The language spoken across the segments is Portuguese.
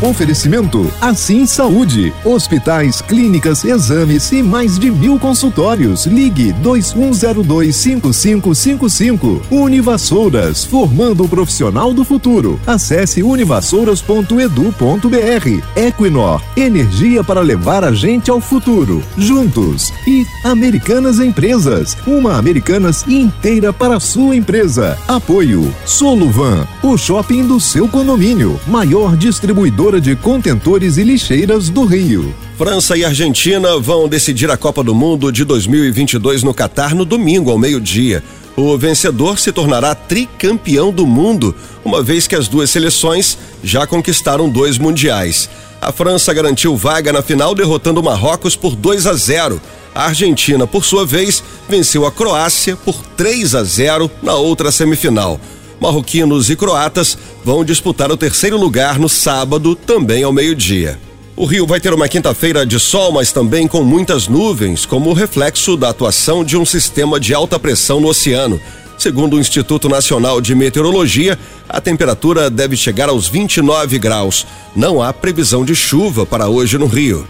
Oferecimento Assim Saúde. Hospitais, clínicas, exames e mais de mil consultórios. Ligue 21025555. Univassouras, formando o profissional do futuro. Acesse univassouras.edu.br. Equinor, energia para levar a gente ao futuro. Juntos. E Americanas Empresas, uma Americanas inteira para a sua empresa. Apoio Soluvan, o shopping do seu condomínio, maior distribuidor de contentores e lixeiras do Rio. França e Argentina vão decidir a Copa do Mundo de 2022 no Catar no domingo ao meio-dia. O vencedor se tornará tricampeão do mundo, uma vez que as duas seleções já conquistaram dois mundiais. A França garantiu vaga na final derrotando o Marrocos por 2 a 0. A Argentina, por sua vez, venceu a Croácia por 3 a 0 na outra semifinal marroquinos e croatas vão disputar o terceiro lugar no sábado, também ao meio-dia. O Rio vai ter uma quinta-feira de sol, mas também com muitas nuvens, como reflexo da atuação de um sistema de alta pressão no oceano. Segundo o Instituto Nacional de Meteorologia, a temperatura deve chegar aos 29 graus. Não há previsão de chuva para hoje no Rio.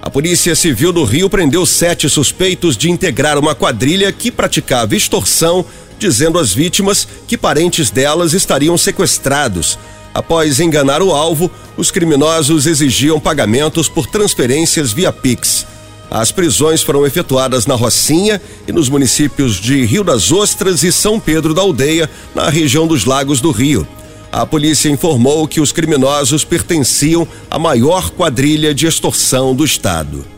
A Polícia Civil do Rio prendeu sete suspeitos de integrar uma quadrilha que praticava extorsão dizendo às vítimas que parentes delas estariam sequestrados. Após enganar o alvo, os criminosos exigiam pagamentos por transferências via Pix. As prisões foram efetuadas na Rocinha e nos municípios de Rio das Ostras e São Pedro da Aldeia, na região dos Lagos do Rio. A polícia informou que os criminosos pertenciam à maior quadrilha de extorsão do estado.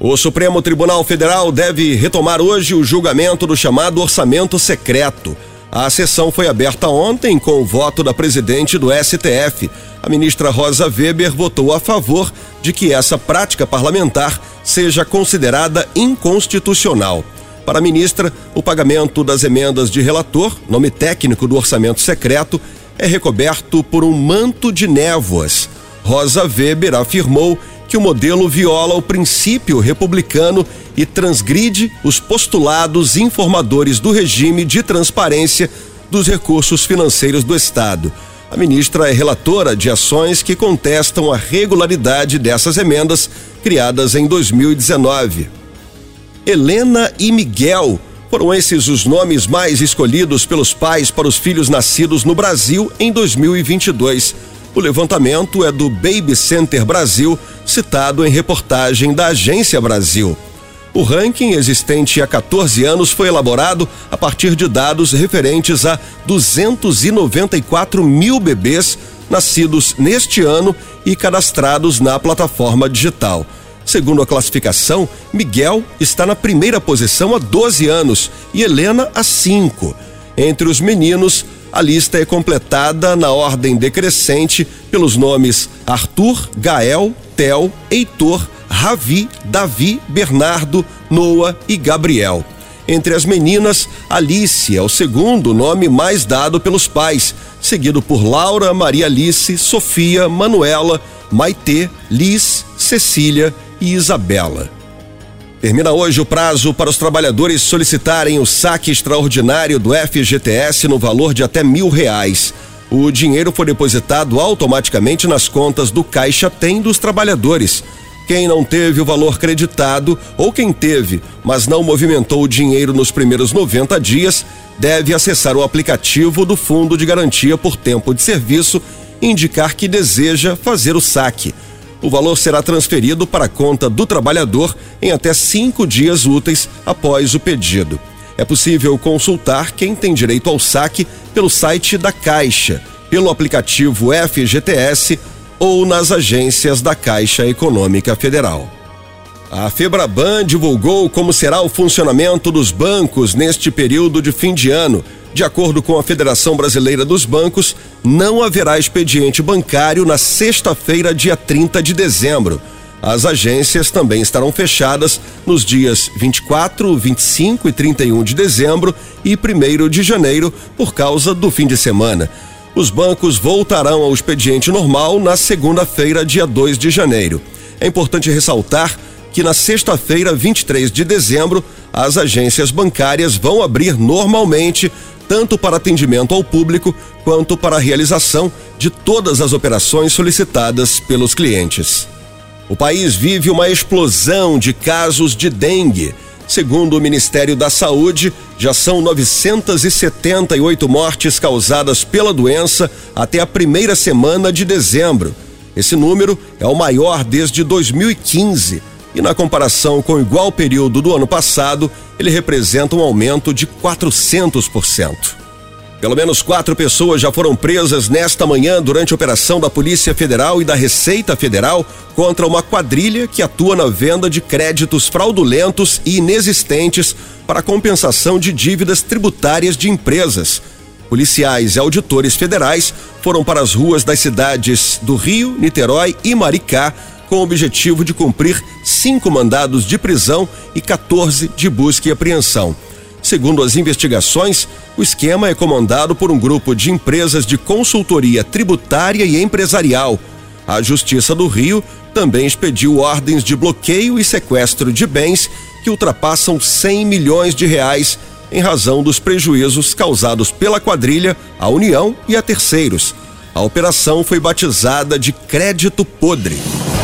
O Supremo Tribunal Federal deve retomar hoje o julgamento do chamado orçamento secreto. A sessão foi aberta ontem com o voto da presidente do STF. A ministra Rosa Weber votou a favor de que essa prática parlamentar seja considerada inconstitucional. Para a ministra, o pagamento das emendas de relator, nome técnico do orçamento secreto, é recoberto por um manto de névoas. Rosa Weber afirmou que o modelo viola o princípio republicano e transgride os postulados informadores do regime de transparência dos recursos financeiros do Estado. A ministra é relatora de ações que contestam a regularidade dessas emendas criadas em 2019. Helena e Miguel foram esses os nomes mais escolhidos pelos pais para os filhos nascidos no Brasil em 2022. O levantamento é do Baby Center Brasil, citado em reportagem da Agência Brasil. O ranking, existente há 14 anos, foi elaborado a partir de dados referentes a 294 mil bebês nascidos neste ano e cadastrados na plataforma digital. Segundo a classificação, Miguel está na primeira posição há 12 anos e Helena há 5. Entre os meninos, a lista é completada na ordem decrescente pelos nomes Arthur, Gael, Tel, Heitor, Ravi, Davi, Bernardo, Noah e Gabriel. Entre as meninas, Alice é o segundo nome mais dado pelos pais, seguido por Laura, Maria Alice, Sofia, Manuela, Maitê, Liz, Cecília e Isabela. Termina hoje o prazo para os trabalhadores solicitarem o saque extraordinário do FGTS no valor de até mil reais. O dinheiro foi depositado automaticamente nas contas do Caixa Tem dos trabalhadores. Quem não teve o valor creditado ou quem teve, mas não movimentou o dinheiro nos primeiros 90 dias, deve acessar o aplicativo do Fundo de Garantia por Tempo de Serviço e indicar que deseja fazer o saque o valor será transferido para a conta do trabalhador em até cinco dias úteis após o pedido. É possível consultar quem tem direito ao saque pelo site da Caixa, pelo aplicativo FGTS ou nas agências da Caixa Econômica Federal. A Febraban divulgou como será o funcionamento dos bancos neste período de fim de ano de acordo com a Federação Brasileira dos Bancos, não haverá expediente bancário na sexta-feira, dia 30 de dezembro. As agências também estarão fechadas nos dias 24, 25 e 31 de dezembro e 1 de janeiro por causa do fim de semana. Os bancos voltarão ao expediente normal na segunda-feira, dia 2 de janeiro. É importante ressaltar que na sexta-feira, 23 de dezembro, as agências bancárias vão abrir normalmente, tanto para atendimento ao público quanto para a realização de todas as operações solicitadas pelos clientes. O país vive uma explosão de casos de dengue. Segundo o Ministério da Saúde, já são 978 mortes causadas pela doença até a primeira semana de dezembro. Esse número é o maior desde 2015 e, na comparação com o igual período do ano passado, ele representa um aumento de 400%. Pelo menos quatro pessoas já foram presas nesta manhã durante a operação da Polícia Federal e da Receita Federal contra uma quadrilha que atua na venda de créditos fraudulentos e inexistentes para compensação de dívidas tributárias de empresas. Policiais e auditores federais foram para as ruas das cidades do Rio, Niterói e Maricá com o objetivo de cumprir cinco mandados de prisão e 14 de busca e apreensão. Segundo as investigações, o esquema é comandado por um grupo de empresas de consultoria tributária e empresarial. A Justiça do Rio também expediu ordens de bloqueio e sequestro de bens que ultrapassam 100 milhões de reais em razão dos prejuízos causados pela quadrilha à União e a terceiros. A operação foi batizada de Crédito Podre.